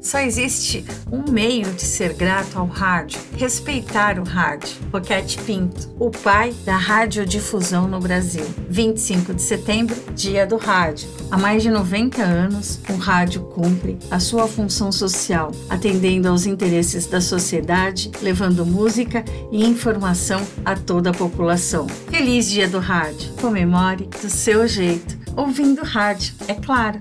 Só existe um meio de ser grato ao rádio, respeitar o rádio. Roquete Pinto, o pai da radiodifusão no Brasil. 25 de setembro, Dia do Rádio. Há mais de 90 anos, o rádio cumpre a sua função social, atendendo aos interesses da sociedade, levando música e informação a toda a população. Feliz Dia do Rádio! Comemore do seu jeito, ouvindo rádio, é claro.